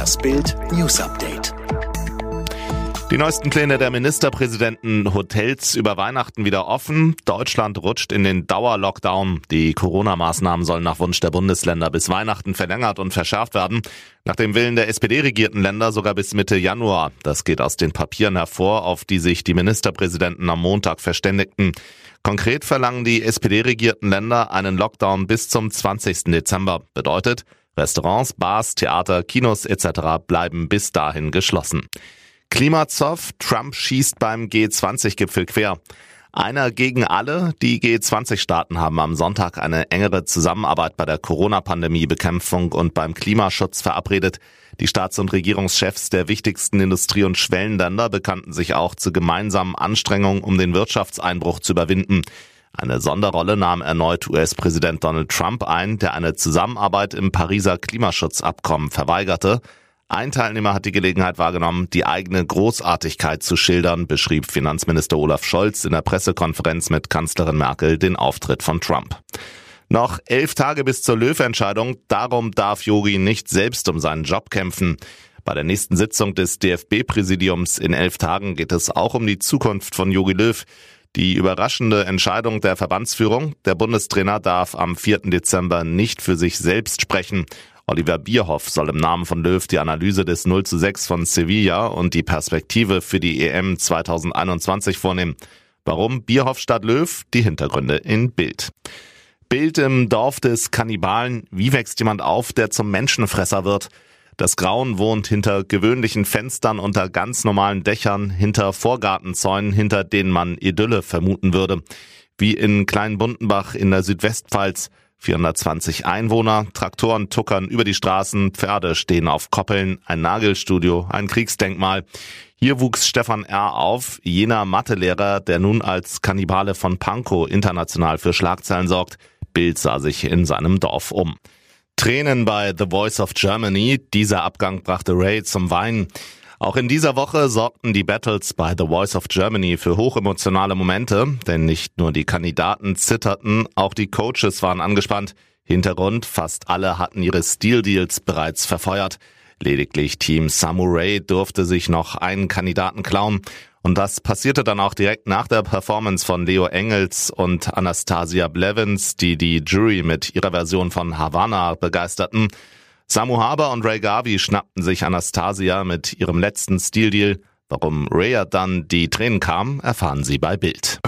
Das Bild News Update. Die neuesten Pläne der Ministerpräsidenten Hotels über Weihnachten wieder offen. Deutschland rutscht in den Dauerlockdown. Die Corona-Maßnahmen sollen nach Wunsch der Bundesländer bis Weihnachten verlängert und verschärft werden. Nach dem Willen der SPD-regierten Länder sogar bis Mitte Januar. Das geht aus den Papieren hervor, auf die sich die Ministerpräsidenten am Montag verständigten. Konkret verlangen die SPD-regierten Länder einen Lockdown bis zum 20. Dezember. Bedeutet, Restaurants, Bars, Theater, Kinos etc. bleiben bis dahin geschlossen. Klimazoff, Trump schießt beim G20-Gipfel quer. Einer gegen alle. Die G20-Staaten haben am Sonntag eine engere Zusammenarbeit bei der Corona-Pandemie-Bekämpfung und beim Klimaschutz verabredet. Die Staats- und Regierungschefs der wichtigsten Industrie- und Schwellenländer bekannten sich auch zu gemeinsamen Anstrengungen, um den Wirtschaftseinbruch zu überwinden. Eine Sonderrolle nahm erneut US-Präsident Donald Trump ein, der eine Zusammenarbeit im Pariser Klimaschutzabkommen verweigerte. Ein Teilnehmer hat die Gelegenheit wahrgenommen, die eigene Großartigkeit zu schildern, beschrieb Finanzminister Olaf Scholz in der Pressekonferenz mit Kanzlerin Merkel den Auftritt von Trump. Noch elf Tage bis zur Löw-Entscheidung, darum darf Yogi nicht selbst um seinen Job kämpfen. Bei der nächsten Sitzung des DFB-Präsidiums in elf Tagen geht es auch um die Zukunft von Yogi Löw. Die überraschende Entscheidung der Verbandsführung, der Bundestrainer darf am 4. Dezember nicht für sich selbst sprechen. Oliver Bierhoff soll im Namen von Löw die Analyse des 0 zu 6 von Sevilla und die Perspektive für die EM 2021 vornehmen. Warum Bierhoff statt Löw? Die Hintergründe in Bild. Bild im Dorf des Kannibalen. Wie wächst jemand auf, der zum Menschenfresser wird? Das Grauen wohnt hinter gewöhnlichen Fenstern unter ganz normalen Dächern, hinter Vorgartenzäunen, hinter denen man Idylle vermuten würde. Wie in Kleinbundenbach in der Südwestpfalz. 420 Einwohner, Traktoren tuckern über die Straßen, Pferde stehen auf Koppeln, ein Nagelstudio, ein Kriegsdenkmal. Hier wuchs Stefan R. auf, jener Mathelehrer, der nun als Kannibale von Pankow international für Schlagzeilen sorgt. Bild sah sich in seinem Dorf um. Tränen bei The Voice of Germany. Dieser Abgang brachte Ray zum Weinen. Auch in dieser Woche sorgten die Battles bei The Voice of Germany für hochemotionale Momente, denn nicht nur die Kandidaten zitterten, auch die Coaches waren angespannt. Hintergrund, fast alle hatten ihre Steel Deals bereits verfeuert. Lediglich Team Samurai durfte sich noch einen Kandidaten klauen. Und das passierte dann auch direkt nach der Performance von Leo Engels und Anastasia Blevins, die die Jury mit ihrer Version von Havana begeisterten. Samu Haber und Ray Garvey schnappten sich Anastasia mit ihrem letzten Stildeal. Warum Raya dann die Tränen kam, erfahren Sie bei Bild.